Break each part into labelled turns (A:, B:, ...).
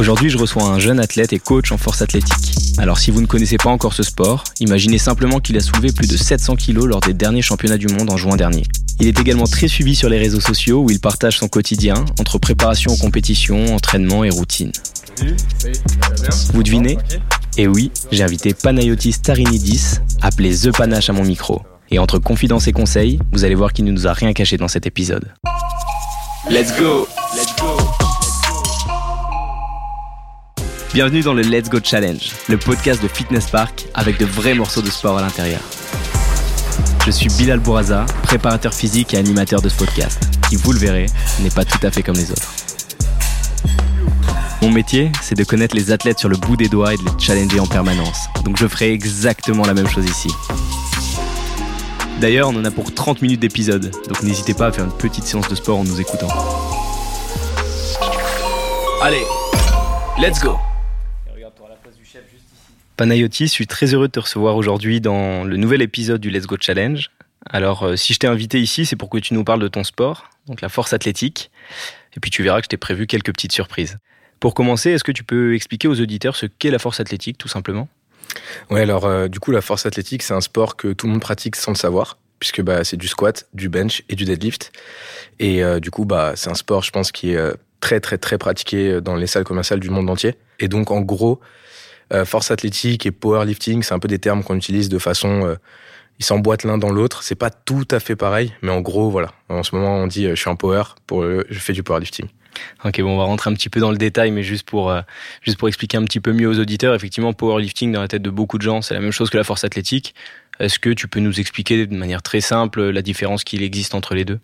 A: Aujourd'hui, je reçois un jeune athlète et coach en force athlétique. Alors si vous ne connaissez pas encore ce sport, imaginez simplement qu'il a soulevé plus de 700 kg lors des derniers championnats du monde en juin dernier. Il est également très suivi sur les réseaux sociaux où il partage son quotidien entre préparation aux compétitions, entraînement et routine. Vous devinez Et oui, j'ai invité Panayotis Tarinidis, appelé The Panache à mon micro. Et entre confidence et conseils, vous allez voir qu'il ne nous a rien caché dans cet épisode. Let's go Let's go Bienvenue dans le Let's Go Challenge, le podcast de Fitness Park avec de vrais morceaux de sport à l'intérieur. Je suis Bilal Bouraza, préparateur physique et animateur de ce podcast, qui, vous le verrez, n'est pas tout à fait comme les autres. Mon métier, c'est de connaître les athlètes sur le bout des doigts et de les challenger en permanence. Donc je ferai exactement la même chose ici. D'ailleurs, on en a pour 30 minutes d'épisode, donc n'hésitez pas à faire une petite séance de sport en nous écoutant. Allez, let's go Panayotis, je suis très heureux de te recevoir aujourd'hui dans le nouvel épisode du Let's Go Challenge. Alors, euh, si je t'ai invité ici, c'est pour que tu nous parles de ton sport, donc la force athlétique. Et puis tu verras que je t'ai prévu quelques petites surprises. Pour commencer, est-ce que tu peux expliquer aux auditeurs ce qu'est la force athlétique, tout simplement?
B: Ouais, alors euh, du coup, la force athlétique, c'est un sport que tout le monde pratique sans le savoir, puisque bah, c'est du squat, du bench et du deadlift. Et euh, du coup, bah, c'est un sport, je pense, qui est très, très, très pratiqué dans les salles commerciales du monde entier. Et donc, en gros, force athlétique et powerlifting, c'est un peu des termes qu'on utilise de façon euh, ils s'emboîtent l'un dans l'autre. C'est pas tout à fait pareil, mais en gros, voilà. En ce moment, on dit euh, je suis en power pour je fais du powerlifting.
A: Ok, bon, on va rentrer un petit peu dans le détail, mais juste pour juste pour expliquer un petit peu mieux aux auditeurs, effectivement, powerlifting dans la tête de beaucoup de gens, c'est la même chose que la force athlétique. Est-ce que tu peux nous expliquer de manière très simple la différence qu'il existe entre les deux?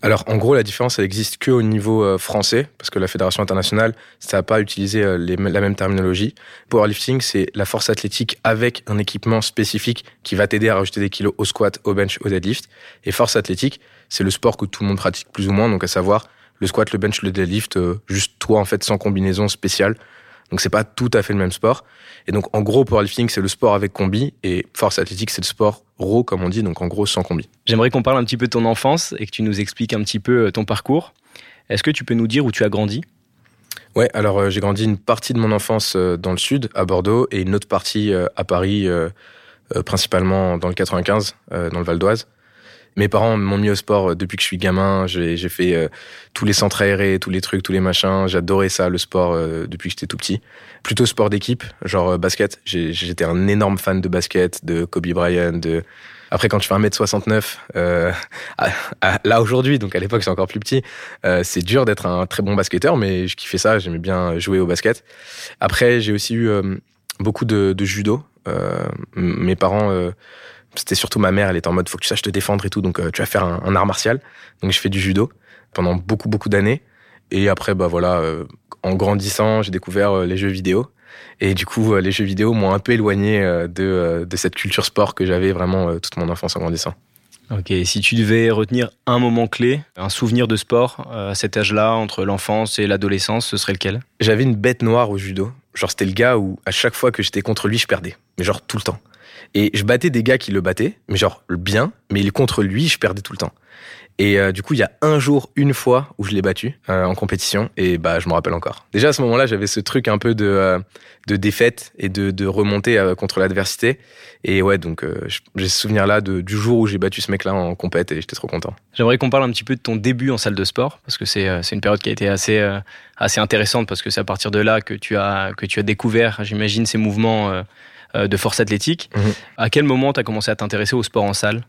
B: Alors, en gros, la différence, elle existe que au niveau euh, français, parce que la Fédération internationale, ça n'a pas utilisé euh, la même terminologie. Powerlifting, c'est la force athlétique avec un équipement spécifique qui va t'aider à rajouter des kilos au squat, au bench, au deadlift. Et force athlétique, c'est le sport que tout le monde pratique plus ou moins, donc à savoir le squat, le bench, le deadlift, euh, juste toi en fait sans combinaison spéciale. Donc c'est pas tout à fait le même sport. Et donc en gros powerlifting c'est le sport avec combi et force athlétique c'est le sport raw comme on dit, donc en gros sans combi.
A: J'aimerais qu'on parle un petit peu de ton enfance et que tu nous expliques un petit peu euh, ton parcours. Est-ce que tu peux nous dire où tu as grandi?
B: Ouais, alors euh, j'ai grandi une partie de mon enfance euh, dans le sud, à Bordeaux, et une autre partie à Paris, principalement dans le 95, dans le Val d'Oise. Mes parents m'ont mis au sport euh, depuis que je suis gamin. J'ai fait euh, tous les centres aérés, tous les trucs, tous les machins. J'adorais ça, le sport, euh, depuis que j'étais tout petit. Plutôt sport d'équipe, genre basket. J'étais un énorme fan de basket, de Kobe Bryant, de... Après, quand tu fais 1m69, euh, là aujourd'hui, donc à l'époque c'est encore plus petit, c'est dur d'être un très bon basketteur, mais je kiffais ça, j'aimais bien jouer au basket. Après, j'ai aussi eu beaucoup de, de judo. mes parents c'était surtout ma mère, elle était en mode faut que tu saches te défendre et tout, donc euh, tu vas faire un, art martial. Donc je fais du judo pendant beaucoup beaucoup d'années. Et après bah voilà, euh, en grandissant, j'ai découvert euh, les jeux vidéo. Et du coup, les jeux vidéo m'ont un peu éloigné de, de cette culture sport que j'avais vraiment toute mon enfance en grandissant.
A: Ok, si tu devais retenir un moment clé, un souvenir de sport à cet âge-là, entre l'enfance et l'adolescence, ce serait lequel?
B: J'avais une bête noire au judo. Genre, c'était le gars où à chaque fois que j'étais contre lui, je perdais. Mais genre tout le temps. Et je battais des gars qui le battaient, mais genre bien, mais contre lui, je perdais tout le temps. Et euh, du coup, il y a un jour, une fois, où je l'ai battu euh, en compétition, et bah je me rappelle encore. Déjà à ce moment-là, j'avais ce truc un peu de, euh, de défaite et de, de contre l'adversité. Et ouais, donc j'ai ce souvenir-là du jour où j'ai battu ce mec-là en compète, et j'étais trop content.
A: J'aimerais qu'on parle un petit peu de ton début en salle de sport, parce que c'est une période qui a été assez assez intéressante, parce que c'est à partir de là que tu as que tu as découvert, j'imagine, ces mouvements de force athlétique. Mhm. À quel moment tu as commencé à t'intéresser au sport en salle?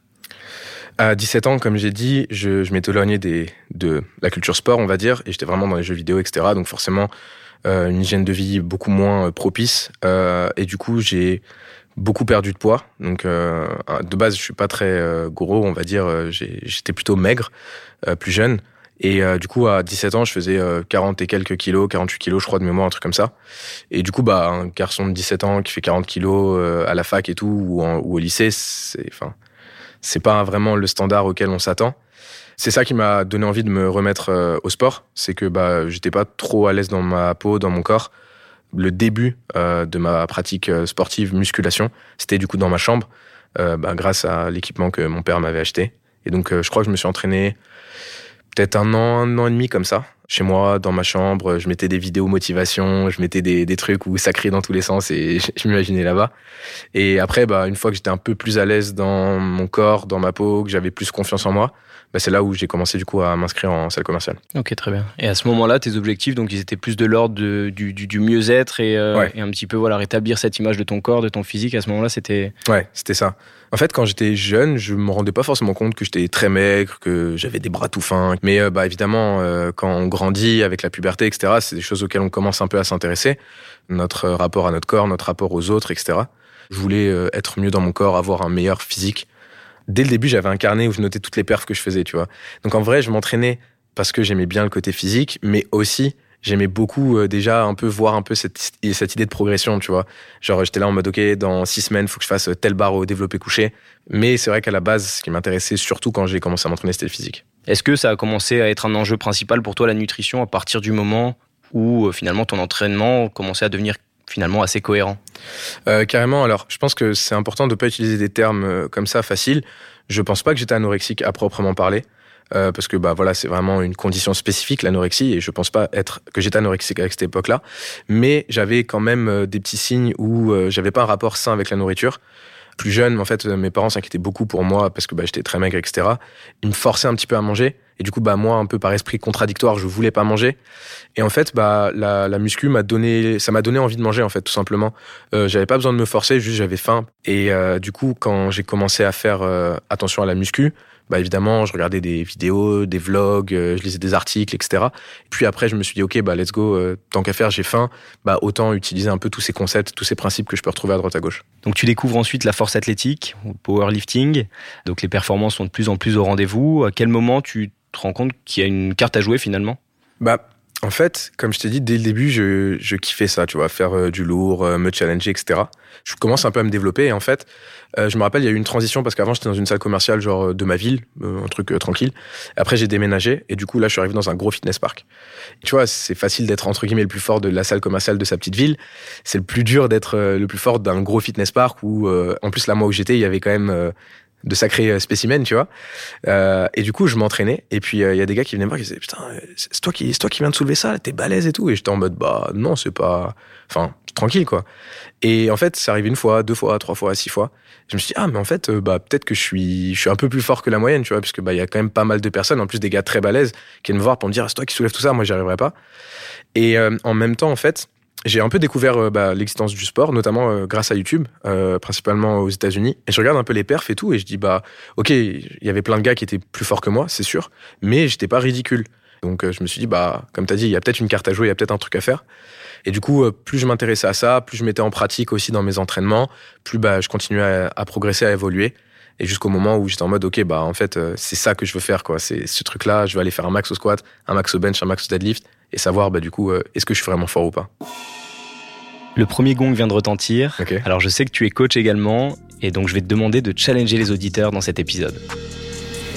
B: À 17 ans, comme j'ai dit, je, je m'étais éloigné des, de la culture sport, on va dire, et j'étais vraiment dans les jeux vidéo, etc. Donc forcément, euh, une hygiène de vie beaucoup moins euh, propice. et du coup, j'ai beaucoup perdu de poids. Donc de base, je suis pas très gros, on va dire. J'étais plutôt maigre, plus jeune. Et euh, du coup, à 17 ans, je faisais 40 euh, et quelques kilos, 48 kilos, je crois, de mémoire, un truc comme ça. Et du coup, bah, un garçon de 17 ans qui fait 40 kilos euh, à la fac et tout, ou, ou au lycée, c'est, enfin, c'est pas vraiment le standard auquel on s'attend. C'est ça qui m'a donné envie de me remettre au sport. C'est que bah, j'étais pas trop à l'aise dans ma peau, dans mon corps. Le début de ma pratique sportive, musculation, c'était du coup dans ma chambre, bah, grâce à l'équipement que mon père m'avait acheté. Et donc, je crois que je me suis entraîné peut-être un an, un an et demi comme ça. Chez moi, dans ma chambre, je mettais des vidéos motivation, je mettais des, trucs où ça criait dans tous les sens et je, m'imaginais là-bas. Et après, bah, une fois que j'étais un peu plus à l'aise dans mon corps, dans ma peau, que j'avais plus confiance en moi, bah, c'est là où j'ai commencé du coup à m'inscrire en salle commerciale.
A: Ok, très bien. Et à ce moment-là, tes objectifs, donc ils étaient plus de l'ordre du, du, mieux-être et, euh, et, un petit peu voilà rétablir cette image de ton corps, de ton physique. À ce moment-là, c'était.
B: Ouais, c'était ça. En fait, quand j'étais jeune, je me rendais pas forcément compte que j'étais très maigre, que j'avais des bras tout fins. Mais euh, bah évidemment, euh, quand on grandit avec la puberté, etc., c'est des choses auxquelles on commence un peu à s'intéresser. Notre rapport à notre corps, notre rapport aux autres, etc. Je voulais être mieux dans mon corps, avoir un meilleur physique dès le début, j'avais un carnet où je notais toutes les perfs que je faisais, tu vois. Donc en vrai, je m'entraînais parce que j'aimais bien le côté physique, mais aussi j'aimais beaucoup euh, déjà un peu voir un peu cette, idée de progression, tu vois. Genre j'étais là en mode ok, dans six semaines, faut que je fasse telle barre au développé couché. Mais c'est vrai qu'à la base, ce qui m'intéressait surtout quand j'ai commencé à m'entraîner, c'était le physique.
A: Est-ce que ça a commencé à être un enjeu principal pour toi la nutrition à partir du moment où euh, finalement ton entraînement commençait à devenir finalement assez cohérent
B: euh, Carrément. Alors, je pense que c'est important de ne pas utiliser des termes euh, comme ça faciles. Je pense pas que j'étais anorexique à proprement parler. Euh, parce que bah voilà c'est vraiment une condition spécifique l'anorexie et je pense pas être que j'étais anorexique avec cette époque-là mais j'avais quand même des petits signes où j'avais pas un rapport sain avec la nourriture plus jeune, en fait, mes parents s'inquiétaient beaucoup pour moi parce que bah, j'étais très maigre, etc. Ils me forçaient un petit peu à manger. Et du coup, bah, moi, un peu par esprit contradictoire, je voulais pas manger. Et en fait, bah, la, la muscu m'a donné, ça m'a donné envie de manger, en fait, tout simplement. Euh, j'avais pas besoin de me forcer, juste j'avais faim. Et euh, du coup, quand j'ai commencé à faire euh, attention à la muscu, bah évidemment, je regardais des vidéos, des vlogs, euh, je lisais des articles, etc. Et puis après, je me suis dit, ok, bah let's go, euh, tant qu'à faire, j'ai faim, bah autant utiliser un peu tous ces concepts, tous ces principes que je peux retrouver à droite à gauche.
A: Donc tu découvres ensuite la force athlétique, ou powerlifting. Donc les performances sont de plus en plus au rendez-vous. À quel moment tu te rends compte qu'il y a une carte à jouer finalement?
B: Bah en fait, comme je t'ai dit, dès le début, je, je kiffais ça, tu vois, faire euh, du lourd, euh, me challenger, etc. Je commence un peu à me développer et en fait, euh, je me rappelle, il y a eu une transition parce qu'avant, j'étais dans une salle commerciale, genre de ma ville, un truc tranquille. Après, j'ai déménagé et du coup, là, je suis arrivé dans un gros fitness park. tu vois, c'est facile d'être entre guillemets le plus fort de la salle commerciale de sa petite ville. C'est le plus dur d'être le plus fort d'un gros fitness park où, en plus, là, moi où j'étais, il y avait quand même de sacrés euh, spécimens, tu vois. Euh, et du coup, je m'entraînais. Et puis, euh, il y a des gars qui venaient me voir qui disaient Putain, c'est toi qui, toi qui viens de soulever ça, t'es balèze et tout. Et j'étais en mode Bah, non, c'est pas. Enfin, tranquille, quoi. Et en fait, ça arrive une fois, deux fois, trois fois, six fois. Je me suis dit, ah, mais en fait, bah, peut-être que je suis, je suis un peu plus fort que la moyenne, tu vois, puisque, bah, il y a quand même pas mal de personnes, en plus des gars très balèzes, qui viennent me voir pour me dire, c'est toi qui soulèves tout ça, moi, j'y arriverai pas. Et en même temps, en fait, j'ai un peu découvert euh, bah, l'existence du sport, notamment euh, grâce à YouTube, euh, principalement aux États-Unis. Et je regarde un peu les perfs et tout, et je dis bah ok, il y avait plein de gars qui étaient plus forts que moi, c'est sûr, mais j'étais pas ridicule. Donc je me suis dit bah comme t'as dit, il y a peut-être une carte à jouer, il y a peut-être un truc à faire. Et du coup, plus je m'intéressais à ça, plus je mettais en pratique aussi dans mes entraînements, plus bah je continuais à, à progresser, à évoluer. Et jusqu'au moment où j'étais en mode, ok, bah en fait, c'est ça que je veux faire, quoi. C'est ce truc-là, je vais aller faire un max au squat, un max au bench, un max au deadlift, et savoir, bah du coup, est-ce que je suis vraiment fort ou pas.
A: Le premier gong vient de retentir. Alors je sais que tu es coach également, et donc je vais te demander de challenger les auditeurs dans cet épisode.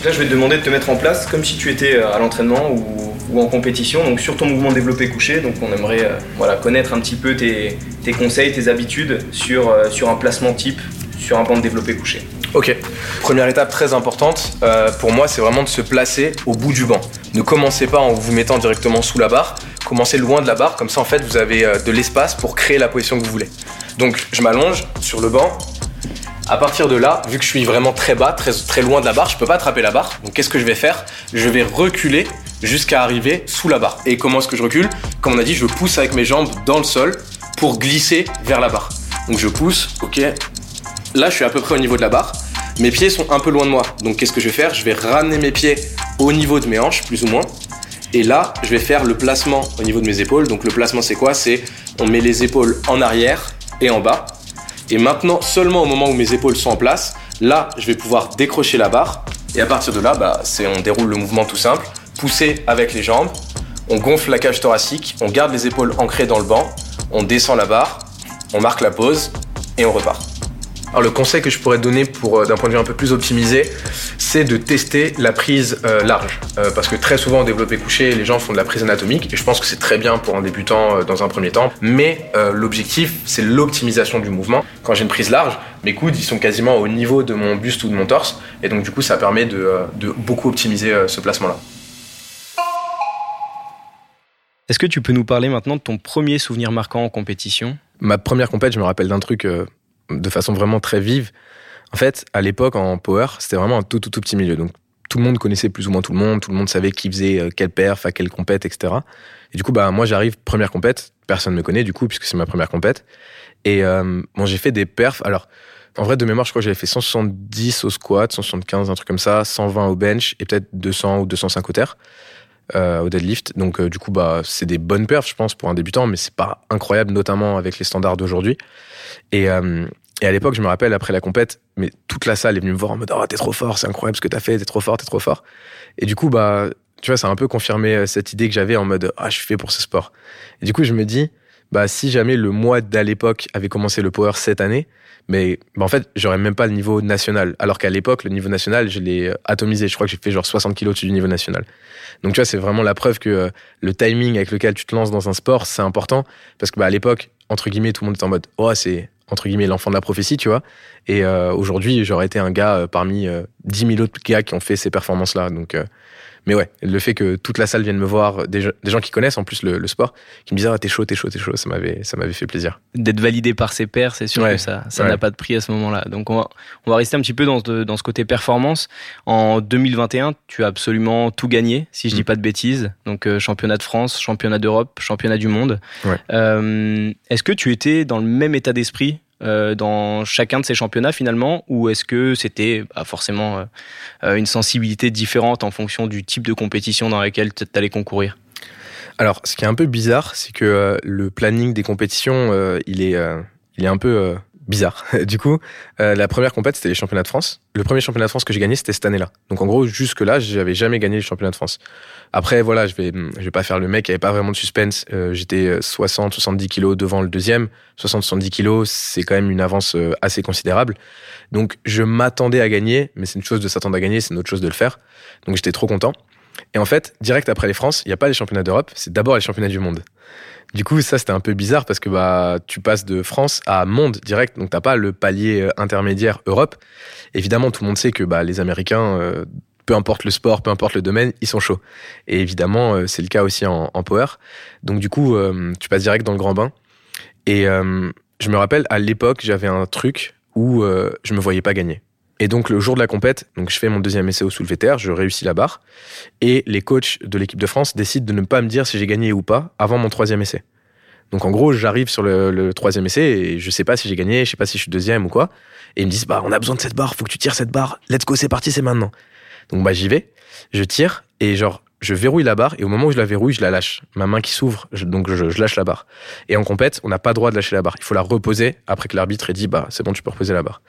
A: là, je vais te demander de te mettre en place comme si tu étais euh, à l'entraînement ou, en compétition, donc sur ton mouvement développé couché. Donc on aimerait euh, voilà, connaître un petit peu tes, conseils, tes habitudes sur, euh, sur un placement type sur un banc de développé couché.
B: Ok. Première étape très importante pour moi, c'est vraiment de se placer au bout du banc. Ne commencez pas en vous mettant directement sous la barre commencez loin de la barre, comme ça en fait vous avez euh, de l'espace pour créer la position que vous voulez. Donc je m'allonge sur le banc. À partir de là, vu que je suis vraiment très bas, très, loin de la barre, je peux pas attraper la barre. Donc qu'est-ce que je vais faire? Je vais reculer jusqu'à arriver sous la barre. Et comment est-ce que je recule? Comme on a dit, je pousse avec mes jambes dans le sol pour glisser vers la barre. Donc je pousse, ok. Là, je suis à peu près au niveau de la barre. Mes pieds sont un peu loin de moi. Donc qu'est-ce que je vais faire? Je vais ramener mes pieds au niveau de mes hanches, plus ou moins. Et là, je vais faire le placement au niveau de mes épaules. Donc le placement, c'est quoi? C'est on met les épaules en arrière et en bas. Et maintenant, seulement au moment où mes épaules sont en place, là, je vais pouvoir décrocher la barre. Et à partir de là, bah, on déroule le mouvement tout simple. Pousser avec les jambes. On gonfle la cage thoracique. On garde les épaules ancrées dans le banc. On descend la barre. On marque la pause et on repart. Alors le conseil que je pourrais donner pour euh, d'un point de vue un peu plus optimisé, c'est de tester la prise euh, large. Euh, parce que très souvent en développé couché, les gens font de la prise anatomique et je pense que c'est très bien pour un débutant dans un premier temps. Mais l'objectif, c'est l'optimisation du mouvement. Quand j'ai une prise large, mes coudes ils sont quasiment au niveau de mon buste ou de mon torse et donc du coup ça permet de, de beaucoup optimiser ce placement-là.
A: Est-ce que tu peux nous parler maintenant de ton premier souvenir marquant en compétition?
B: Ma première compète, je me rappelle d'un truc euh, de façon vraiment très vive. En fait, à l'époque, en power, c'était vraiment un tout, tout, tout petit milieu. Donc, tout le monde connaissait plus ou moins tout le monde, tout le monde savait qui faisait euh, quelle perf, à quelle compète, etc. Et du coup, bah, moi, j'arrive, première compète, personne ne me connaît, du coup, puisque c'est ma première compète. Et euh, bon, j'ai fait des perfs. Alors, en vrai, de mémoire, je crois que j'avais fait 170 au squat, 175, un truc comme ça, 120 au bench et peut-être 200 ou 205 au terre, euh, au deadlift. Donc, euh, du coup, bah, c'est des bonnes perfs, je pense, pour un débutant, mais c'est pas incroyable, notamment avec les standards d'aujourd'hui. Et, euh, et à l'époque, je me rappelle, après la compète, mais toute la salle est venue me voir en mode, oh, t'es trop fort, c'est incroyable ce que t'as fait, t'es trop fort, t'es trop fort. Et du coup, bah, tu vois, ça a un peu confirmé cette idée que j'avais en mode, ah, je suis fait pour ce sport. Et du coup, je me dis, bah, si jamais le mois d'à l'époque avait commencé le power cette année, mais bah, en fait, j'aurais même pas le niveau national. Alors qu'à l'époque, le niveau national, je l'ai euh, atomisé. Je crois que j'ai fait genre 60 kilos au-dessus du niveau national. Donc tu vois, c'est vraiment la preuve que euh, le timing avec lequel tu te lances dans un sport, c'est important. Parce que bah, à l'époque, entre guillemets, tout le monde était en mode, oh, c'est entre guillemets l'enfant de la prophétie, tu vois. Et euh, aujourd'hui, j'aurais été un gars parmi euh, 10 000 autres gars qui ont fait ces performances-là. Donc, mais ouais, le fait que toute la salle vienne me voir, des, des gens qui connaissent en plus le, le sport, qui me disaient ah, t'es chaud, t'es chaud, t'es chaud, ça m'avait, ça m'avait fait plaisir.
A: D'être validé par ses pairs, c'est sûr
B: Ouais,
A: que ça, ça
B: ouais.
A: n'a pas de prix à ce moment-là. Donc on va, on va rester un petit peu dans ce, dans ce côté performance. En 2021, tu as absolument tout gagné, si je dis
B: Mm.
A: pas de bêtises. Donc euh, championnat de France, championnat d'Europe, championnat du monde.
B: Ouais.
A: Euh, est-ce que tu étais dans le même état d'esprit euh, dans chacun de ces championnats finalement, ou est-ce que c'était bah, forcément euh, euh, une sensibilité différente en fonction du type de compétition dans laquelle tu allais concourir?
B: Alors, ce qui est un peu bizarre, c'est que le planning des compétitions, il est, il est un peu bizarre. du coup, euh, la première compète, c'était les championnats de France. Le premier championnat de France que j'ai gagné, c'était cette année-là. Donc, en gros, jusque-là, j'avais jamais gagné les championnats de France. Après, voilà, je vais, je vais pas faire le mec, il y avait pas vraiment de suspense. Euh, J'étais 60, 70 kilos devant le deuxième. 60, 70 kilos, c'est quand même une avance euh, assez considérable. Donc, je m'attendais à gagner, mais c'est une chose de s'attendre à gagner, c'est une autre chose de le faire. Donc, j'étais trop content. Et en fait, direct après les France, il n'y a pas les championnats d'Europe, c'est d'abord les championnats du monde. Du coup, ça c'était un peu bizarre parce que bah tu passes de France à monde direct, donc t'as pas le palier euh, intermédiaire Europe. Évidemment, tout le monde sait que bah les Américains, euh, peu importe le sport, peu importe le domaine, ils sont chauds. Et évidemment, euh, c'est le cas aussi en, power. Donc du coup, tu passes direct dans le grand bain. Et je me rappelle à l'époque, j'avais un truc où je me voyais pas gagner. Et donc le jour de la compète, donc je fais mon deuxième essai au soulevé terre, je réussis la barre, et les coachs de l'équipe de France décident de ne pas me dire si j'ai gagné ou pas avant mon troisième essai. Donc en gros, j'arrive sur le, troisième essai et je sais pas si j'ai gagné, je sais pas si je suis deuxième ou quoi. Et ils me disent bah on a besoin de cette barre, faut que tu tires cette barre. Let's go, c'est parti, c'est maintenant. Donc bah j'y vais, je tire et genre je verrouille la barre et au moment où je la verrouille, je la lâche. Ma main qui s'ouvre, donc je, je lâche la barre. Et en compète, on n'a pas droit de lâcher la barre. Il faut la reposer après que l'arbitre ait dit bah c'est bon, tu peux reposer la barre.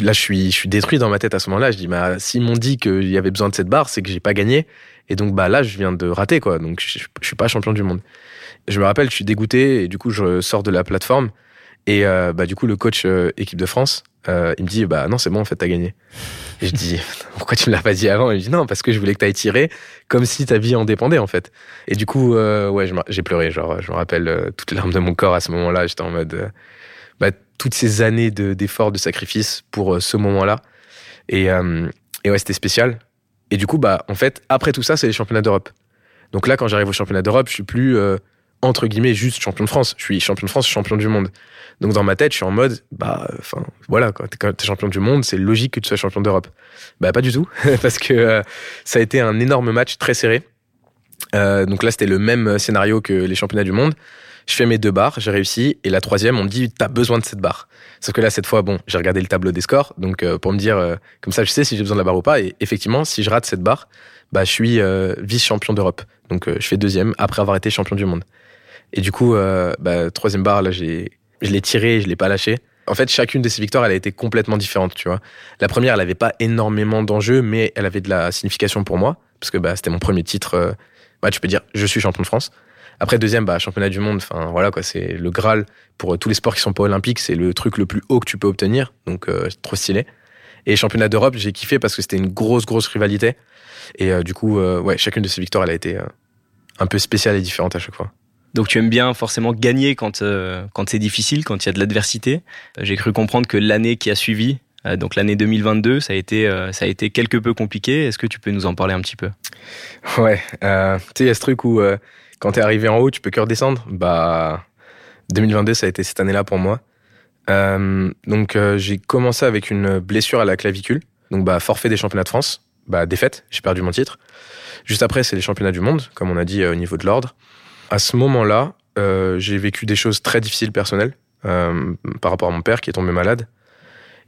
B: Là, je suis, je suis détruit dans ma tête à ce moment-là. Je dis, bah, s'ils m'ont dit qu'il y avait besoin de cette barre, c'est que j'ai pas gagné. Et donc, bah, là, je viens de rater, quoi. Donc, je, je suis pas champion du monde. Je me rappelle, je suis dégoûté et du coup, je sors de la plateforme. Et euh, bah, du coup, le coach euh, équipe de France, euh, il me dit, bah, non, c'est bon, en fait, t'as gagné. Et je dis, pourquoi tu me l'as pas dit avant? Il me dit, non, parce que je voulais que t'ailles tirer comme si ta vie en dépendait, en fait. Et du coup, ouais, j'ai pleuré. Genre, je me rappelle toutes les larmes de mon corps à ce moment-là. J'étais en mode, toutes ces années de- d'efforts, de, sacrifices pour euh, ce moment-là. Et, euh, et ouais, c'était spécial. Et du coup, bah, en fait, après tout ça, c'est les championnats d'Europe. Donc là, quand j'arrive aux championnats d'Europe, je suis plus, euh, entre guillemets, juste champion de France. Je suis champion de France, champion du monde. Donc dans ma tête, je suis en mode, bah, enfin, voilà, Quand t'es champion du monde, c'est logique que tu sois champion d'Europe. Bah, pas du tout. parce que ça a été un énorme match très serré. Donc là, c'était le même scénario que les championnats du monde. Je fais mes deux barres, j'ai réussi. Et la troisième, on me dit, t'as besoin de cette barre. Sauf que là, cette fois, bon, j'ai regardé le tableau des scores. Donc, euh, pour me dire, euh, comme ça, je sais si j'ai besoin de la barre ou pas. Et effectivement, si je rate cette barre, bah, je suis euh, vice-champion d'Europe. Donc, je fais deuxième après avoir été champion du monde. Et du coup, bah, troisième barre, là, j'ai, je l'ai tirée, je l'ai pas lâchée. En fait, chacune de ces victoires, elle a été complètement différente, tu vois. La première, elle avait pas énormément d'enjeux, mais elle avait de la signification pour moi. Parce que, bah, c'était mon premier titre. bah, tu peux dire, je suis champion de France. Après, deuxième, bah, championnat du monde. Enfin, voilà, quoi. C'est le Graal pour euh, tous les sports qui sont pas olympiques. C'est le truc le plus haut que tu peux obtenir. Donc, euh, trop stylé. Et championnat d'Europe, j'ai kiffé parce que c'était une grosse, grosse rivalité. Et euh, du coup, euh, ouais, chacune de ces victoires, elle a été un peu spéciale et différente à chaque fois.
A: Donc tu aimes bien forcément gagner quand, quand c'est difficile, quand il y a de l'adversité. J'ai cru comprendre que l'année qui a suivi, donc l'année 2022, ça a été, ça a été quelque peu compliqué. Est-ce que tu peux nous en parler un petit peu?
B: Ouais, tu sais, il y a ce truc où quand t'es arrivé en haut, tu peux que redescendre. Bah, 2022, ça a été cette année-là pour moi. donc j'ai commencé avec une blessure à la clavicule. Donc bah forfait des championnats de France, bah défaite, j'ai perdu mon titre. Juste après, c'est les championnats du monde, comme on a dit au niveau de l'ordre. À ce moment-là, euh, j'ai vécu des choses très difficiles personnelles euh, par rapport à mon père qui est tombé malade.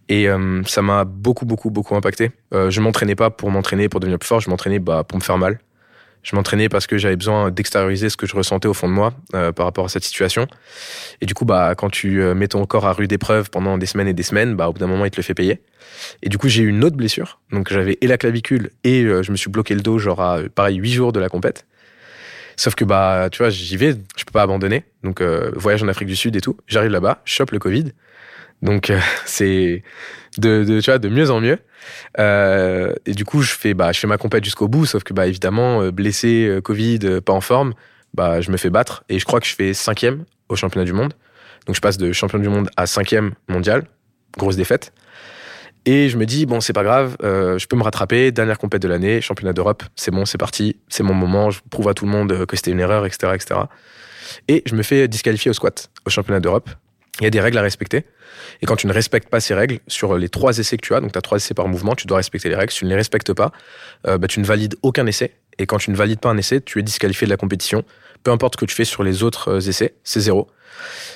B: Et euh, ça m'a beaucoup, beaucoup, beaucoup impacté. je m'entraînais pas pour m'entraîner, pour devenir plus fort, je m'entraînais bah, pour me faire mal. Je m'entraînais parce que j'avais besoin d'extérioriser ce que je ressentais au fond de moi par rapport à cette situation. Et du coup, bah, quand tu mets ton corps à rude épreuve pendant des semaines et des semaines, bah, au bout d'un moment, il te le fait payer. Et du coup, j'ai eu une autre blessure. Donc, j'avais et la clavicule et je me suis bloqué le dos, genre pareil, huit jours de la compète. Sauf que bah, tu vois, j'y vais, je peux pas abandonner. Donc euh, voyage en Afrique du Sud et tout. J'arrive là-bas, chope le Covid. Donc euh, c'est de, tu vois, de mieux en mieux. Euh, et du coup, je fais bah, je fais ma compète jusqu'au bout. Sauf que bah évidemment, blessé, Covid, pas en forme, bah je me fais battre et je crois que je fais cinquième au championnat du monde. Donc je passe de champion du monde à cinquième mondial, grosse défaite. Et je me dis, bon, c'est pas grave, euh, je peux me rattraper, dernière compète de l'année, championnat d'Europe, c'est bon, c'est parti, c'est mon moment, je prouve à tout le monde que c'était une erreur, etc., etc. Et je me fais disqualifier au squat, au championnat d'Europe. Il y a des règles à respecter. Et quand tu ne respectes pas ces règles, sur les trois essais que tu as, donc tu as trois essais par mouvement, tu dois respecter les règles. Si tu ne les respectes pas, euh, bah, tu ne valides aucun essai. Et quand tu ne valides pas un essai, tu es disqualifié de la compétition. Peu importe ce que tu fais sur les autres euh, essais, c'est zéro.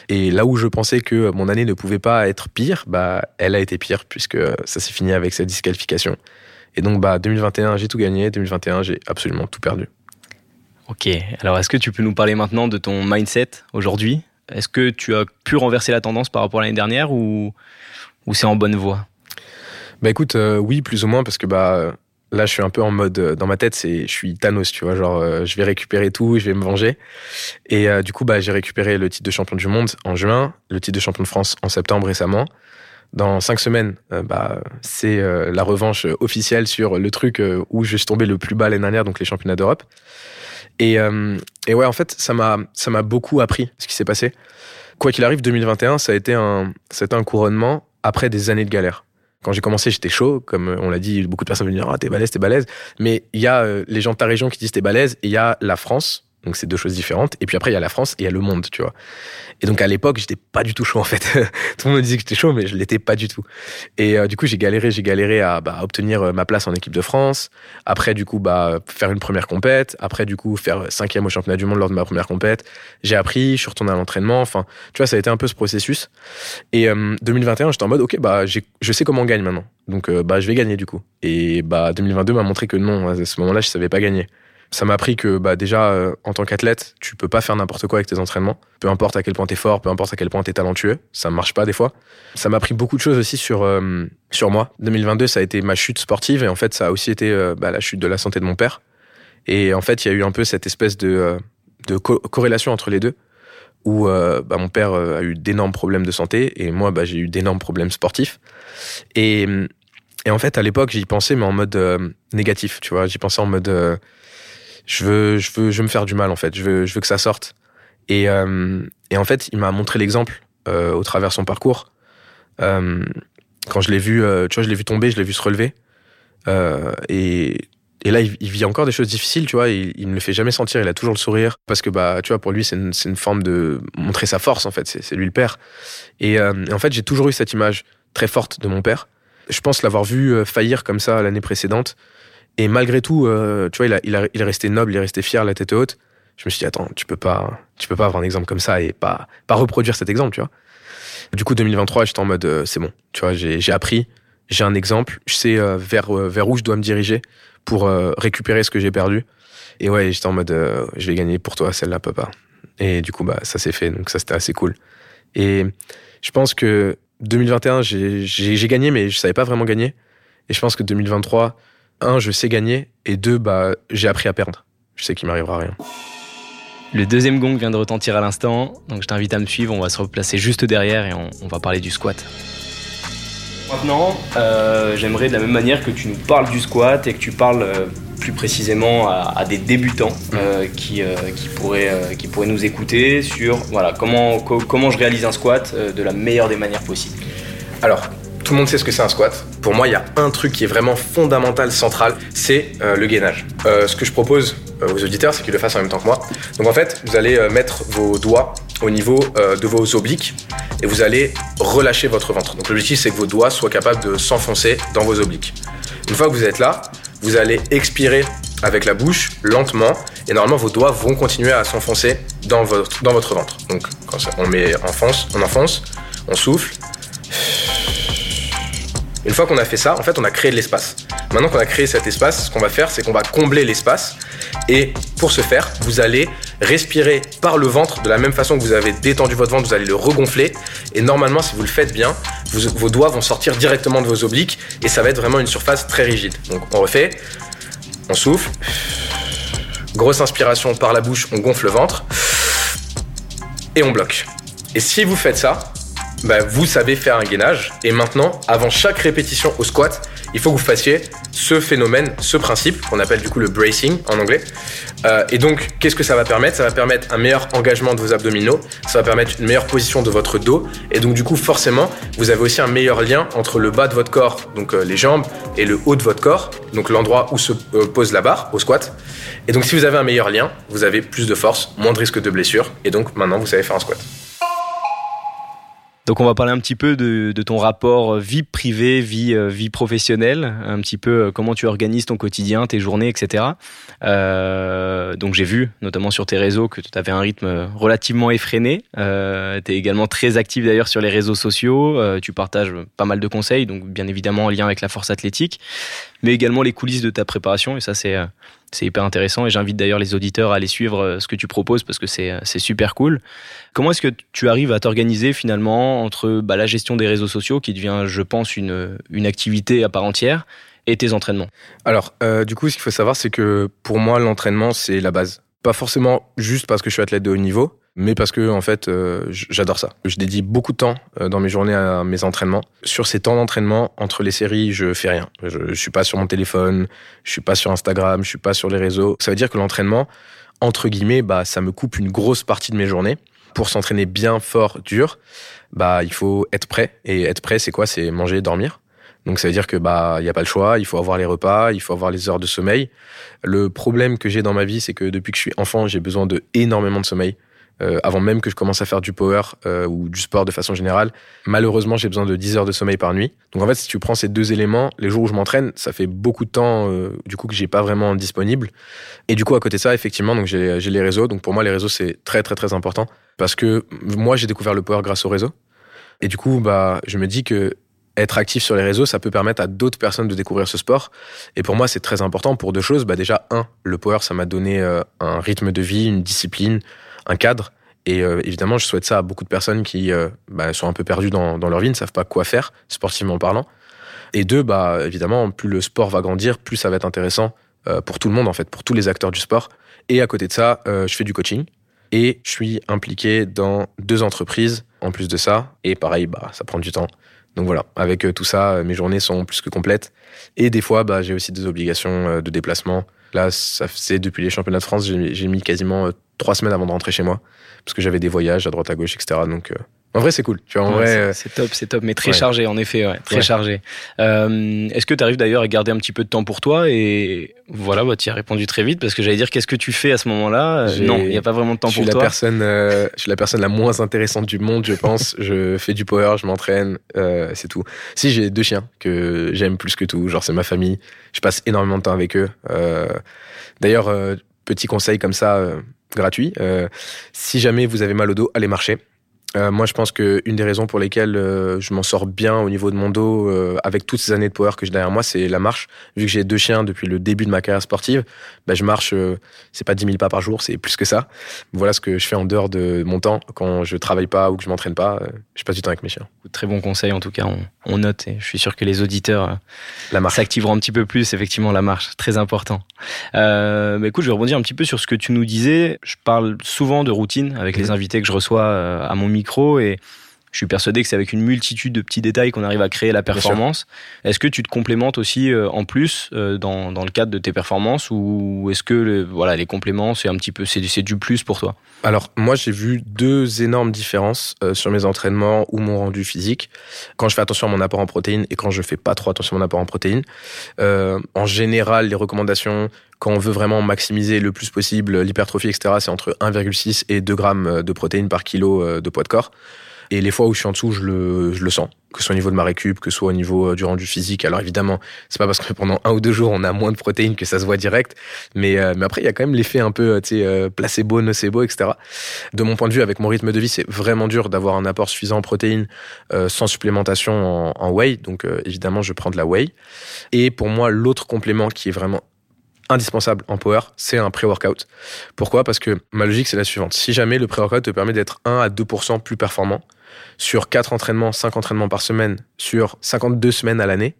B: Et là où je pensais que mon année ne pouvait pas être pire, bah, elle a été pire puisque ça s'est fini avec cette disqualification. Et donc, bah, 2021, j'ai tout gagné. 2021, j'ai absolument tout perdu.
A: Ok. Alors, est-ce que tu peux nous parler maintenant de ton mindset aujourd'hui? Est-ce que tu as pu renverser la tendance par rapport à l'année dernière ou, c'est en bonne voie?
B: Bah écoute, euh, oui, plus ou moins, parce que bah, Là, je suis un peu en mode, euh, dans ma tête, c'est, je suis Thanos, tu vois, genre, euh, je vais récupérer tout, je vais me venger. Et euh, du coup, bah, j'ai récupéré le titre de champion du monde en juin, le titre de champion de France en septembre récemment. Dans cinq semaines, bah, c'est la revanche officielle sur le truc où je suis tombé le plus bas l'année dernière, donc les championnats d'Europe. Et, et ouais, en fait, ça m'a, ça m'a beaucoup appris ce qui s'est passé. Quoi qu'il arrive, 2021, ça a été un, c'était un couronnement après des années de galère. Quand j'ai commencé, j'étais chaud, comme on l'a dit, beaucoup de personnes me dire ah t'es balèze, t'es balèze. Mais il y a euh, les gens de ta région qui disent t'es balèze, et il y a la France donc c'est deux choses différentes. Et puis après, il y a la France et il y a le monde, tu vois. Et donc à l'époque, j'étais pas du tout chaud en fait. tout le monde me disait que j'étais chaud, mais je l'étais pas du tout. Et euh, du coup, j'ai galéré, j'ai galéré à bah, obtenir euh, ma place en équipe de France. Après, du coup, bah faire une première compète. Après, du coup, faire cinquième au championnat du monde lors de ma première compète. J'ai appris, je suis retourné à l'entraînement. Enfin, tu vois, ça a été un peu ce processus. Et 2021, euh, j'étais en mode, ok, bah je sais comment on gagne maintenant. Donc bah je vais gagner du coup. Et bah 2022 m'a montré que non, à ce moment-là, je savais pas gagner ça m'a appris que bah, déjà, euh, en tant qu'athlète, tu peux pas faire n'importe quoi avec tes entraînements. Peu importe à quel point t'es fort, peu importe à quel point t'es talentueux, ça marche pas des fois. Ça m'a appris beaucoup de choses aussi sur, euh, sur moi. 2022, ça a été ma chute sportive et en fait, ça a aussi été euh, bah, la chute de la santé de mon père. Et en fait, il y a eu un peu cette espèce de, de corrélation entre les deux où bah, mon père a eu d'énormes problèmes de santé et moi, j'ai eu d'énormes problèmes sportifs. Et en fait, à l'époque, j'y pensais, mais en mode négatif, tu vois. J'y pensais en mode je veux, je veux, je veux me faire du mal en fait. Je veux, je veux que ça sorte. Et, euh, et en fait, il m'a montré l'exemple euh, au travers son parcours. Euh, quand je l'ai vu, tu vois, je l'ai vu tomber, je l'ai vu se relever. Et, et là, il, vit encore des choses difficiles, tu vois. Il, il, ne le fait jamais sentir. Il a toujours le sourire parce que bah, tu vois, pour lui, c'est une, une, forme de montrer sa force en fait. C'est lui le père. Et en fait, j'ai toujours eu cette image très forte de mon père. Je pense l'avoir vu faillir comme ça l'année précédente. Et malgré tout, euh, tu vois, il, a, il, est resté noble, il est resté fier, la tête haute. Je me suis dit, attends, tu peux pas, tu peux pas avoir un exemple comme ça et pas, pas reproduire cet exemple, tu vois. Du coup, 2023, j'étais en mode, euh, c'est bon, tu vois, j'ai appris, j'ai un exemple, je sais euh, vers, vers où je dois me diriger pour récupérer ce que j'ai perdu. Et ouais, j'étais en mode, je vais gagner pour toi, celle-là, papa. Et du coup, bah, ça s'est fait, donc ça, c'était assez cool. Et je pense que 2021, j'ai gagné, mais je savais pas vraiment gagner. Et je pense que 2023, un, je sais gagner, et deux, bah, j'ai appris à perdre. Je sais qu'il m'arrivera rien.
A: Le deuxième gong vient de retentir à l'instant, donc je t'invite à me suivre, on va se replacer juste derrière et on, va parler du squat. Maintenant, euh, j'aimerais de la même manière que tu nous parles du squat et que tu parles euh, plus précisément à, des débutants mmh. euh, qui, qui, pourraient, qui pourraient nous écouter sur voilà, comment, comment je réalise un squat de la meilleure des manières possibles.
B: Alors, tout le monde sait ce que c'est un squat. Pour moi, il y a un truc qui est vraiment fondamental, central, c'est euh, le gainage. Euh, ce que je propose euh, aux auditeurs, c'est qu'ils le fassent en même temps que moi. Donc en fait, vous allez mettre vos doigts au niveau de vos obliques et vous allez relâcher votre ventre. Donc l'objectif, c'est que vos doigts soient capables de s'enfoncer dans vos obliques. Une fois que vous êtes là, vous allez expirer avec la bouche lentement et normalement vos doigts vont continuer à s'enfoncer dans votre, dans votre ventre. Donc quand on met enfonce, on enfonce, on souffle. Une fois qu'on a fait ça, en fait, on a créé de l'espace. Maintenant qu'on a créé cet espace, ce qu'on va faire, c'est qu'on va combler l'espace. Et pour ce faire, vous allez respirer par le ventre de la même façon que vous avez détendu votre ventre, vous allez le regonfler. Et normalement, si vous le faites bien, vos doigts vont sortir directement de vos obliques et ça va être vraiment une surface très rigide. Donc on refait, on souffle, grosse inspiration par la bouche, on gonfle le ventre et on bloque. Et si vous faites ça, bah, vous savez faire un gainage. Et maintenant, avant chaque répétition au squat, il faut que vous fassiez ce phénomène, ce principe qu'on appelle du coup le bracing en anglais. Euh, et donc, qu'est-ce que ça va permettre? Ça va permettre un meilleur engagement de vos abdominaux, ça va permettre une meilleure position de votre dos. Et donc, du coup, forcément, vous avez aussi un meilleur lien entre le bas de votre corps, donc euh, les jambes, et le haut de votre corps, donc l'endroit où se euh, pose la barre au squat. Et donc, si vous avez un meilleur lien, vous avez plus de force, moins de risque de blessure. Et donc, maintenant, vous savez faire un squat.
A: Donc on va parler un petit peu de, ton rapport euh, vie privée, vie, euh, vie professionnelle, un petit peu euh, comment tu organises ton quotidien, tes journées, etc. donc j'ai vu, notamment sur tes réseaux, que tu avais un rythme relativement effréné. Euh, tu es également très actif d'ailleurs sur les réseaux sociaux, tu partages pas mal de conseils, donc bien évidemment en lien avec la force athlétique, mais également les coulisses de ta préparation, et ça c'est c'est hyper intéressant et j'invite d'ailleurs les auditeurs à aller suivre euh, ce que tu proposes parce que c'est super cool. Comment est-ce que tu arrives à t'organiser finalement entre bah, la gestion des réseaux sociaux qui devient, je pense, une, une activité à part entière et tes entraînements?
B: Alors, euh, du coup, ce qu'il faut savoir, c'est que pour moi, l'entraînement, c'est la base. Pas forcément juste parce que je suis athlète de haut niveau, mais parce que en fait euh, j'adore ça. Je dédie beaucoup de temps euh, dans mes journées à mes entraînements. Sur ces temps d'entraînement, entre les séries, je fais rien. Je, je suis pas sur mon téléphone, je suis pas sur Instagram, je suis pas sur les réseaux. Ça veut dire que l'entraînement, entre guillemets, bah ça me coupe une grosse partie de mes journées. Pour s'entraîner bien fort, dur, bah il faut être prêt. Et être prêt, c'est quoi? C'est manger, dormir. Donc ça veut dire que bah il y a pas le choix, il faut avoir les repas, il faut avoir les heures de sommeil. Le problème que j'ai dans ma vie, c'est que depuis que je suis enfant, j'ai besoin de énormément de sommeil. Euh, avant même que je commence à faire du power euh, ou du sport de façon générale. Malheureusement, j'ai besoin de 10 heures de sommeil par nuit. Donc en fait, si tu prends ces deux éléments, les jours où je m'entraîne, ça fait beaucoup de temps euh, du coup que j'ai pas vraiment disponible. Et du coup, à côté de ça, effectivement, donc j'ai les réseaux. Donc pour moi, les réseaux c'est très très très important parce que moi, j'ai découvert le power grâce aux réseaux. Et du coup, bah, je me dis que être actif sur les réseaux, ça peut permettre à d'autres personnes de découvrir ce sport. Et pour moi, c'est très important pour deux choses. Bah déjà, un, le power, ça m'a donné un rythme de vie, une discipline, un cadre. Et euh, évidemment, je souhaite ça à beaucoup de personnes qui euh, bah, sont un peu perdues dans, leur vie, ne savent pas quoi faire, sportivement parlant. Et deux, bah, évidemment, plus le sport va grandir, plus ça va être intéressant euh, pour tout le monde, en fait, pour tous les acteurs du sport. Et à côté de ça, je fais du coaching et je suis impliqué dans deux entreprises en plus de ça. Et pareil, bah, ça prend du temps. Donc voilà, avec tout ça, mes journées sont plus que complètes. Et des fois, bah, j'ai aussi des obligations de déplacement. Là, ça depuis les championnats de France, j'ai mis quasiment trois semaines avant de rentrer chez moi parce que j'avais des voyages à droite à gauche, etc. Euh, en vrai, c'est cool. Tu vois, en vrai,
A: euh, c'est top, c'est top, mais très chargé, en effet, ouais, très chargé. Euh, Est-ce que tu arrives d'ailleurs à garder un petit peu de temps pour toi Et voilà, bah, tu as répondu très vite parce que j'allais dire, qu'est-ce que tu fais à ce moment-là? Euh, Non, il n'y a pas vraiment de temps pour
B: la
A: toi.
B: Personne, je suis la personne la moins intéressante du monde, je pense. je fais du power, je m'entraîne, c'est tout. Si j'ai deux chiens que j'aime plus que tout, genre c'est ma famille. Je passe énormément de temps avec eux. D'ailleurs, petit conseil comme ça gratuit. Euh, si jamais vous avez mal au dos, allez marcher. Euh, moi, je pense qu'une des raisons pour lesquelles euh, je m'en sors bien au niveau de mon dos, euh, avec toutes ces années de power que j'ai derrière moi, c'est la marche. Vu que j'ai deux chiens depuis le début de ma carrière sportive, bah, je marche, c'est pas 10 000 pas par jour, c'est plus que ça. Voilà ce que je fais en dehors de mon temps quand je travaille pas ou que je m'entraîne pas. je passe du temps avec mes chiens.
A: Très bon conseil, en tout cas, on, on note et je suis sûr que les auditeurs s'activeront un petit peu plus. Effectivement, la marche, très important. Mais écoute, je vais rebondir un petit peu sur ce que tu nous disais. Je parle souvent de routine avec les mhm. invités que je reçois à mon micro et Je suis persuadé que c'est avec une multitude de petits détails qu'on arrive à créer la performance. Est-ce que tu te complémentes aussi euh, en plus euh, dans, dans, le cadre de tes performances ou est-ce que voilà les compléments c'est un petit peu c'est du plus pour toi?
B: Alors moi j'ai vu deux énormes différences euh, sur mes entraînements ou mon rendu physique quand je fais attention à mon apport en protéines et quand je fais pas trop attention à mon apport en protéines. en général les recommandations quand on veut vraiment maximiser le plus possible l'hypertrophie, etc., c'est entre 1,6 et 2 grammes de protéines par kilo de poids de corps. Et les fois où je suis en dessous, je le, sens, que ce soit au niveau de ma récup, que ce soit au niveau euh, du rendu physique. Alors évidemment, c'est pas parce que pendant un ou deux jours on a moins de protéines que ça se voit direct, mais, euh, après il y a quand même l'effet un peu, euh, placebo, nocebo, etc. De mon point de vue, avec mon rythme de vie, c'est vraiment dur d'avoir un apport suffisant en protéines sans supplémentation en, en whey. Donc évidemment, je prends de la whey. Et pour moi, l'autre complément qui est vraiment indispensable en power, c'est un pré-workout. Pourquoi? Parce que ma logique, c'est la suivante. Si jamais le pré-workout te permet d'être 1 à 2% plus performant, sur 4 entraînements, 5 entraînements par semaine, sur 52 semaines à l'année,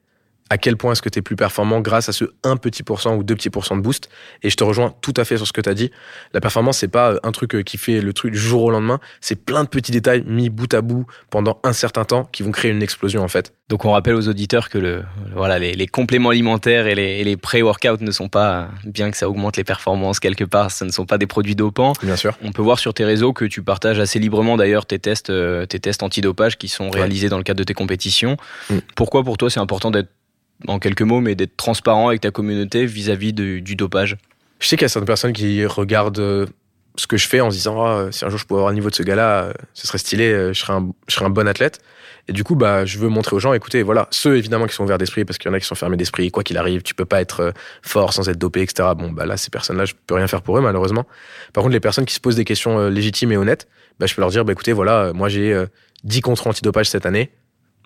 B: à quel point est-ce que tu es plus performant grâce à ce 1 petit pourcent ou 2 petits pourcents de boost. Et je te rejoins tout à fait sur ce que tu as dit. La performance, c'est pas euh, un truc euh, qui fait le truc du jour au lendemain. C'est plein de petits détails mis bout à bout pendant un certain temps qui vont créer une explosion, en fait.
A: Donc, on rappelle aux auditeurs que le, voilà, les, compléments alimentaires et les, les pré-workouts ne sont pas, bien que ça augmente les performances quelque part, ce ne sont pas des produits dopants.
B: Bien sûr.
A: On peut voir sur tes réseaux que tu partages assez librement d'ailleurs tes tests, euh, tes tests antidopage qui sont réalisés dans le cadre de tes compétitions. Mm. Pourquoi pour toi c'est important d'être en quelques mots, mais d'être transparent avec ta communauté vis-à-vis du dopage
B: Je sais qu'il y a certaines personnes qui regardent euh, ce que je fais en se disant ah, si un jour je pouvais avoir le niveau de ce gars-là, euh, ce serait stylé, euh, je serais, un, bon athlète. Et du coup, bah, je veux montrer aux gens, écoutez, voilà, ceux évidemment qui sont ouverts d'esprit, parce qu'il y en a qui sont fermés d'esprit, quoi qu'il arrive, tu peux pas être fort sans être dopé, etc. Bon, bah là, ces personnes-là, je peux rien faire pour eux, malheureusement. Par contre, les personnes qui se posent des questions légitimes et honnêtes, bah, je peux leur dire, écoutez, voilà, moi j'ai 10 contrôles antidopage cette année.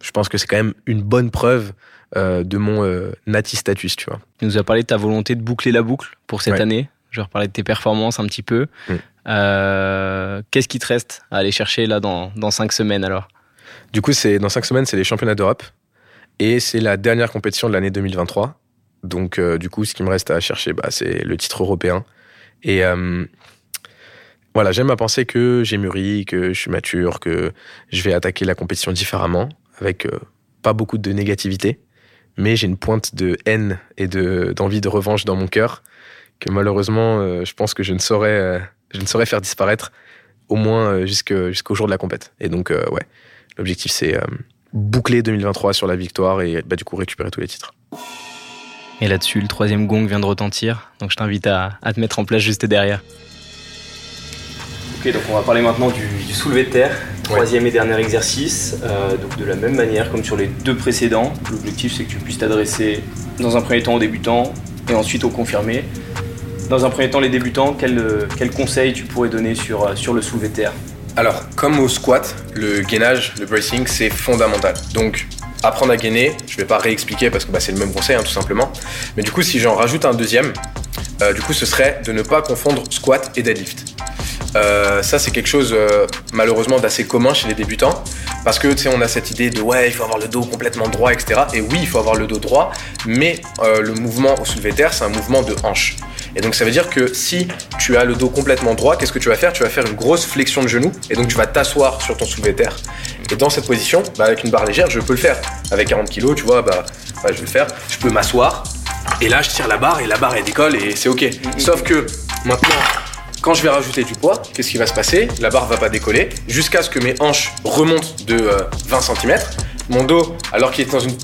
B: Je pense que c'est quand même une bonne preuve euh, de mon euh, nati status, tu vois.
A: Tu nous as parlé de ta volonté de boucler la boucle pour cette année. Je vais reparler de tes performances un petit peu. Mm. Euh, qu'est-ce qui te reste à aller chercher là dans, dans cinq semaines alors?
B: Du coup, c'est dans cinq semaines, c'est les championnats d'Europe et c'est la dernière compétition de l'année 2023. Donc, du coup, ce qui me reste à chercher, bah, c'est le titre européen. Et voilà, j'aime à penser que j'ai mûri, que je suis mature, que je vais attaquer la compétition différemment, avec pas beaucoup de négativité mais j'ai une pointe de haine et de d'envie de revanche dans mon cœur que malheureusement, euh, je pense que je ne saurais, euh, je ne saurais faire disparaître au moins euh, jusqu'au jour de la compète. Et donc, ouais, l'objectif c'est boucler 2023 sur la victoire et bah, du coup récupérer tous les titres.
A: Et là-dessus, le troisième gong vient de retentir, donc je t'invite à, à te mettre en place juste derrière. Ok, donc on va parler maintenant du, du soulevé de terre, troisième et dernier exercice. Euh, de la même manière comme sur les deux précédents, l'objectif c'est que tu puisses t'adresser dans un premier temps aux débutants et ensuite aux confirmés. Dans un premier temps, les débutants, quel, quel conseil tu pourrais donner sur, euh, le soulevé de terre
B: Alors, comme au squat, le gainage, le bracing, c'est fondamental. Donc, apprendre à gainer, je vais pas réexpliquer parce que bah, c'est le même conseil, hein, tout simplement. Mais du coup, si j'en rajoute un deuxième, euh, du coup, ce serait de ne pas confondre squat et deadlift. Euh, ça, c'est quelque chose euh, malheureusement d'assez commun chez les débutants. Parce que tu sais, on a cette idée de ouais, il faut avoir le dos complètement droit, etc. Et oui, il faut avoir le dos droit, mais euh, le mouvement au soulevé terre, c'est un mouvement de hanche. Et donc ça veut dire que si tu as le dos complètement droit, qu'est-ce que tu vas faire? Tu vas faire une grosse flexion de genou et donc tu vas t'asseoir sur ton soulevé terre. Et dans cette position, bah, avec une barre légère, je peux le faire. Avec 40 kg, tu vois, bah, je vais le faire. Je peux m'asseoir et là je tire la barre et la barre elle décolle et c'est ok. Sauf que maintenant, quand je vais rajouter du poids, qu'est-ce qui va se passer? La barre va pas décoller jusqu'à ce que mes hanches remontent de 20 euh, cm. Mon dos, alors qu'il est dans une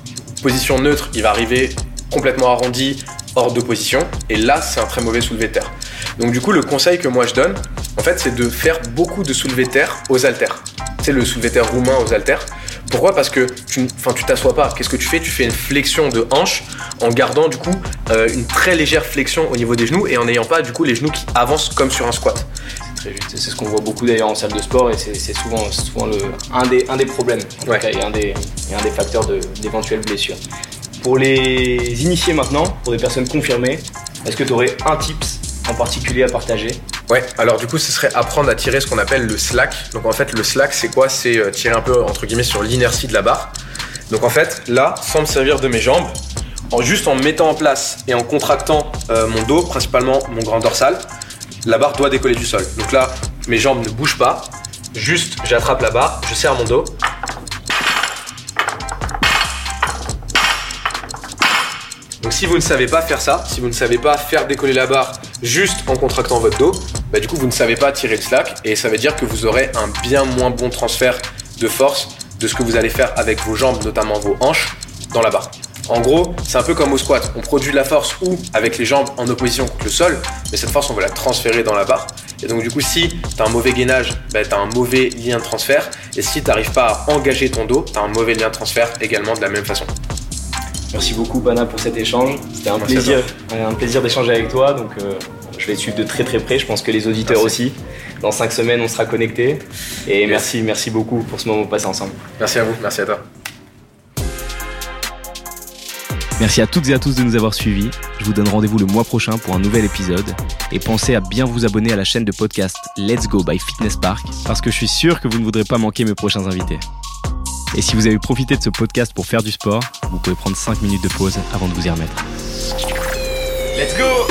B: position neutre, il va arriver complètement arrondi, hors de position. Et là, c'est un très mauvais soulevé de terre. Donc du coup, le conseil que moi je donne, en fait, c'est de faire beaucoup de soulevé de terre aux haltères. C'est le soulevé de terre roumain aux haltères. Pourquoi? Parce que tu, tu t'assois pas. Qu'est-ce que tu fais? Tu fais une flexion de hanche en gardant du coup euh, une très légère flexion au niveau des genoux et en n'ayant pas du coup les genoux qui avancent comme sur un squat.
A: C'est ce qu'on voit beaucoup d'ailleurs en salle de sport et c'est souvent, souvent le, un, des, un des problèmes en tout cas, et, un des, et un des facteurs d'éventuelles blessures. Pour les initiés maintenant, pour des personnes confirmées, est-ce que tu aurais un tips en particulier à partager?
B: Alors du coup, ce serait apprendre à tirer ce qu'on appelle le slack. Donc en fait, le slack, c'est quoi? C'est euh, tirer un peu, entre guillemets, sur l'inertie de la barre. Donc en fait, là, sans me servir de mes jambes, en, juste en mettant en place et en contractant euh, mon dos, principalement mon grand dorsal, la barre doit décoller du sol. Donc là, mes jambes ne bougent pas. Juste, j'attrape la barre, je serre mon dos Donc si vous ne savez pas faire ça, si vous ne savez pas faire décoller la barre juste en contractant votre dos, bah du coup vous ne savez pas tirer le slack et ça veut dire que vous aurez un bien moins bon transfert de force de ce que vous allez faire avec vos jambes, notamment vos hanches, dans la barre. En gros, c'est un peu comme au squat. On produit de la force ou avec les jambes en opposition contre le sol, mais cette force, on va la transférer dans la barre. Et donc, du coup, si tu as un mauvais gainage, bah, tu as un mauvais lien de transfert. Et si tu n'arrives pas à engager ton dos, tu as un mauvais lien de transfert également de la même façon.
A: Merci beaucoup, Bana, pour cet échange. C'était un plaisir, un plaisir d'échanger avec toi. Donc, euh, je vais te suivre de très très près. Je pense que les auditeurs aussi. Dans cinq semaines, on sera connectés. Et merci, merci beaucoup pour ce moment passé ensemble.
B: Merci à vous, merci à toi.
A: Merci à toutes et à tous de nous avoir suivis. Je vous donne rendez-vous le mois prochain pour un nouvel épisode. Et pensez à bien vous abonner à la chaîne de podcast Let's Go by Fitness Park parce que je suis sûr que vous ne voudrez pas manquer mes prochains invités. Et si vous avez profité de ce podcast pour faire du sport, vous pouvez prendre 5 minutes de pause avant de vous y remettre. Let's go